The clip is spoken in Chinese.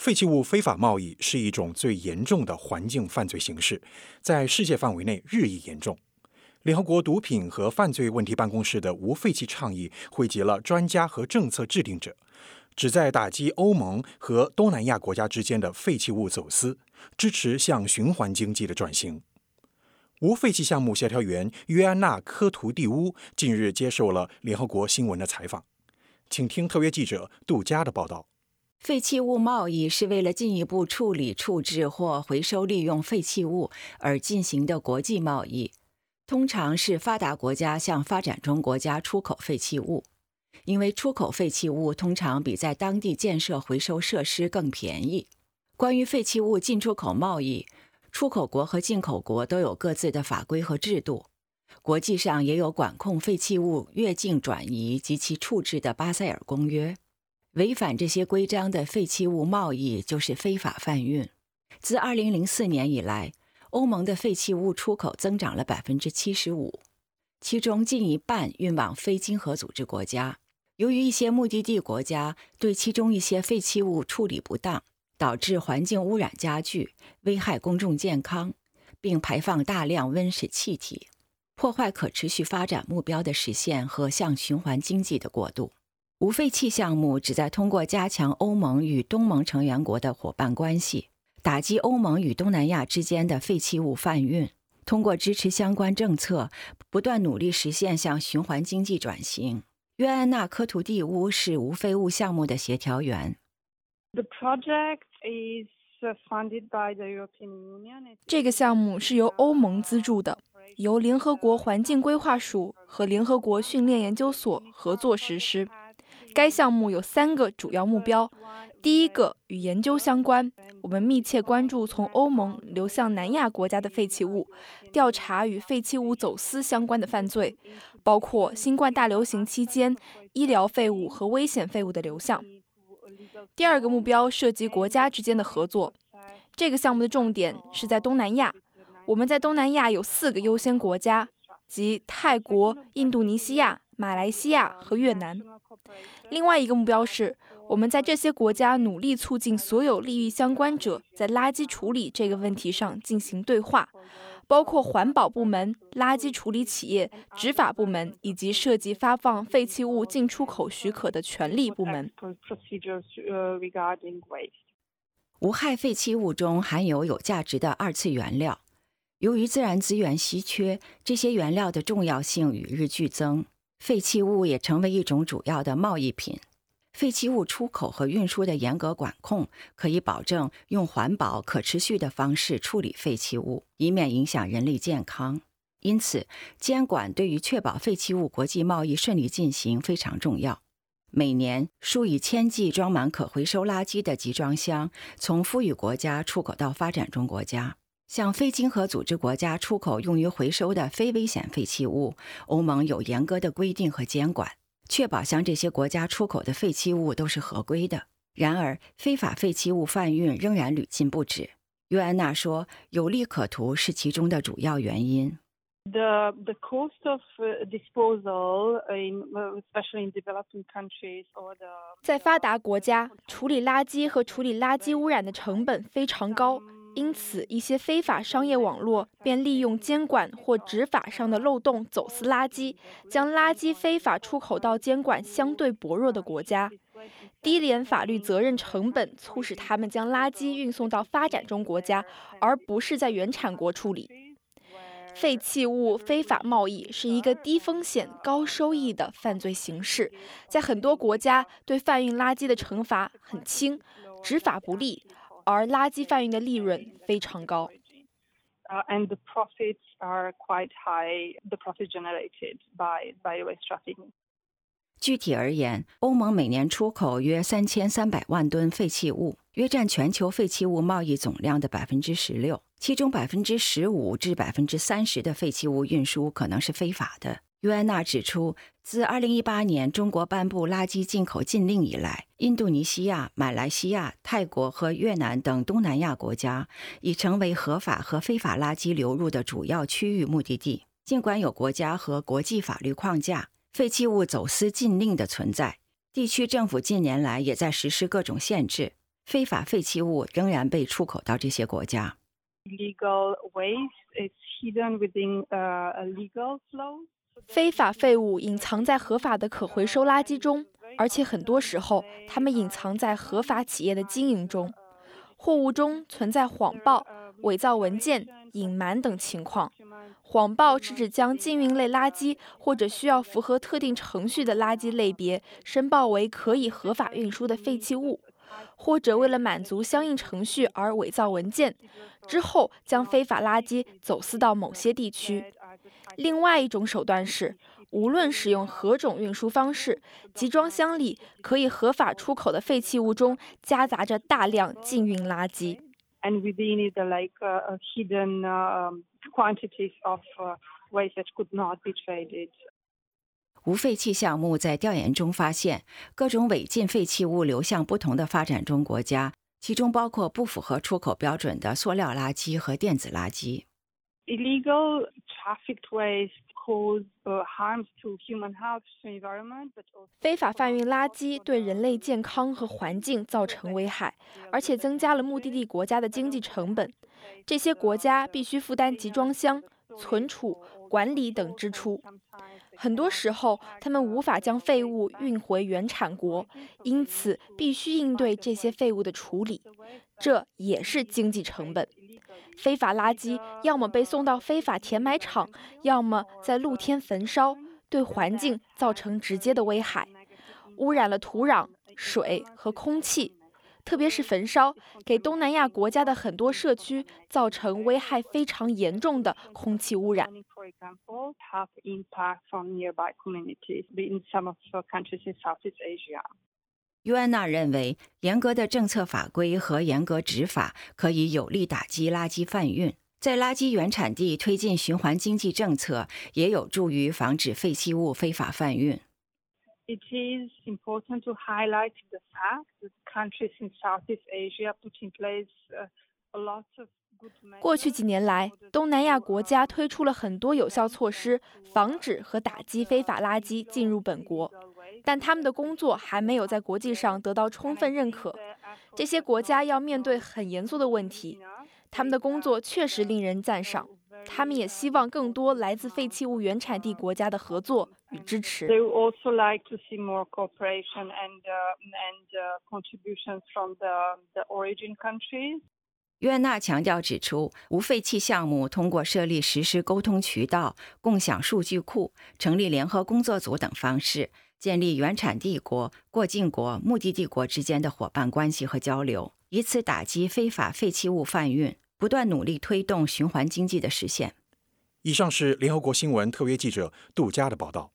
废弃物非法贸易是一种最严重的环境犯罪形式，在世界范围内日益严重。联合国毒品和犯罪问题办公室的无废弃倡议汇集了专家和政策制定者，旨在打击欧盟和东南亚国家之间的废弃物走私，支持向循环经济的转型。无废弃项目协调员约安娜·科图蒂乌近日接受了联合国新闻的采访，请听特约记者杜佳的报道。废弃物贸易是为了进一步处理、处置或回收利用废弃物而进行的国际贸易，通常是发达国家向发展中国家出口废弃物，因为出口废弃物通常比在当地建设回收设施更便宜。关于废弃物进出口贸易，出口国和进口国都有各自的法规和制度，国际上也有管控废弃物越境转移及其处置的巴塞尔公约。违反这些规章的废弃物贸易就是非法贩运。自2004年以来，欧盟的废弃物出口增长了75%，其中近一半运往非经合组织国家。由于一些目的地国家对其中一些废弃物处理不当，导致环境污染加剧，危害公众健康，并排放大量温室气体，破坏可持续发展目标的实现和向循环经济的过渡。无废弃项目旨在通过加强欧盟与东盟成员国的伙伴关系，打击欧盟与东南亚之间的废弃物贩运。通过支持相关政策，不断努力实现向循环经济转型。约安娜·科图蒂乌是无废物项目的协调员。The project is 这个项目是由欧盟资助的，由联合国环境规划署和联合国训练研究所合作实施。该项目有三个主要目标：第一个与研究相关，我们密切关注从欧盟流向南亚国家的废弃物，调查与废弃物走私相关的犯罪，包括新冠大流行期间医疗废物和危险废物的流向。第二个目标涉及国家之间的合作，这个项目的重点是在东南亚，我们在东南亚有四个优先国家，即泰国、印度尼西亚、马来西亚和越南。另外一个目标是，我们在这些国家努力促进所有利益相关者在垃圾处理这个问题上进行对话，包括环保部门、垃圾处理企业、执法部门以及涉及发放废弃物进出口许可的权利部门。无害废弃物中含有有价值的二次原料，由于自然资源稀缺，这些原料的重要性与日俱增。废弃物也成为一种主要的贸易品。废弃物出口和运输的严格管控，可以保证用环保、可持续的方式处理废弃物，以免影响人类健康。因此，监管对于确保废弃物国际贸易顺利进行非常重要。每年，数以千计装满可回收垃圾的集装箱从富裕国家出口到发展中国家。向非经合组织国家出口用于回收的非危险废弃物，欧盟有严格的规定和监管，确保向这些国家出口的废弃物都是合规的。然而，非法废弃物贩运仍然屡禁不止。约安娜说：“有利可图是其中的主要原因。” The the cost of disposal in especially in developing countries or the 在发达国家，处理垃圾和处理垃圾污染的成本非常高。因此，一些非法商业网络便利用监管或执法上的漏洞走私垃圾，将垃圾非法出口到监管相对薄弱的国家。低廉法律责任成本促使他们将垃圾运送到发展中国家，而不是在原产国处理。废弃物非法贸易是一个低风险高收益的犯罪形式，在很多国家对贩运垃圾的惩罚很轻，执法不力。而垃圾贩运的利润非常高。Uh, and the profits are quite high. The profit generated by by waste trafficking. 具体而言，欧盟每年出口约三千三百万吨废弃物，约占全球废弃物贸易总量的百分之十六。其中百分之十五至百分之三十的废弃物运输可能是非法的。约安娜指出，自2018年中国颁布垃圾进口禁令以来，印度尼西亚、马来西亚、泰国和越南等东南亚国家已成为合法和非法垃圾流入的主要区域目的地。尽管有国家和国际法律框架废弃物走私禁令的存在，地区政府近年来也在实施各种限制。非法废弃物仍然被出口到这些国家。Illegal waste is hidden within a legal flow. 非法废物隐藏在合法的可回收垃圾中，而且很多时候，它们隐藏在合法企业的经营中。货物中存在谎报、伪造文件、隐瞒等情况。谎报是指将禁运类垃圾或者需要符合特定程序的垃圾类别申报为可以合法运输的废弃物，或者为了满足相应程序而伪造文件，之后将非法垃圾走私到某些地区。另外一种手段是，无论使用何种运输方式，集装箱里可以合法出口的废弃物中夹杂着大量禁运垃圾。And within it, like hidden quantities of waste that could not be traded. 无废弃项目在调研中发现，各种违禁废弃物流向不同的发展中国家，其中包括不符合出口标准的塑料垃圾和电子垃圾。Illegal trafficked waste cause harms to human health, to environment, but also 非法贩运垃圾对人类健康和环境造成危害，而且增加了目的地国家的经济成本。这些国家必须负担集装箱、存储、管理等支出。很多时候，他们无法将废物运回原产国，因此必须应对这些废物的处理，这也是经济成本。非法垃圾要么被送到非法填埋场，要么在露天焚烧，对环境造成直接的危害，污染了土壤、水和空气。特别是焚烧，给东南亚国家的很多社区造成危害非常严重的空气污染。约安娜认为，严格的政策法规和严格执法可以有力打击垃圾贩运，在垃圾原产地推进循环经济政策，也有助于防止废弃物非法贩运。It is important to highlight the fact that countries in Southeast Asia put in place a lot of 过去几年来，东南亚国家推出了很多有效措施，防止和打击非法垃圾进入本国，但他们的工作还没有在国际上得到充分认可。这些国家要面对很严肃的问题，他们的工作确实令人赞赏。他们也希望更多来自废弃物原产地国家的合作与支持。They also like to see more cooperation and uh, and uh, contributions from the the origin countries. 约纳强调指出，无废弃项目通过设立实时沟通渠道、共享数据库、成立联合工作组等方式，建立原产地国、过境国、目的地国之间的伙伴关系和交流，以此打击非法废弃物贩运，不断努力推动循环经济的实现。以上是联合国新闻特约记者杜佳的报道。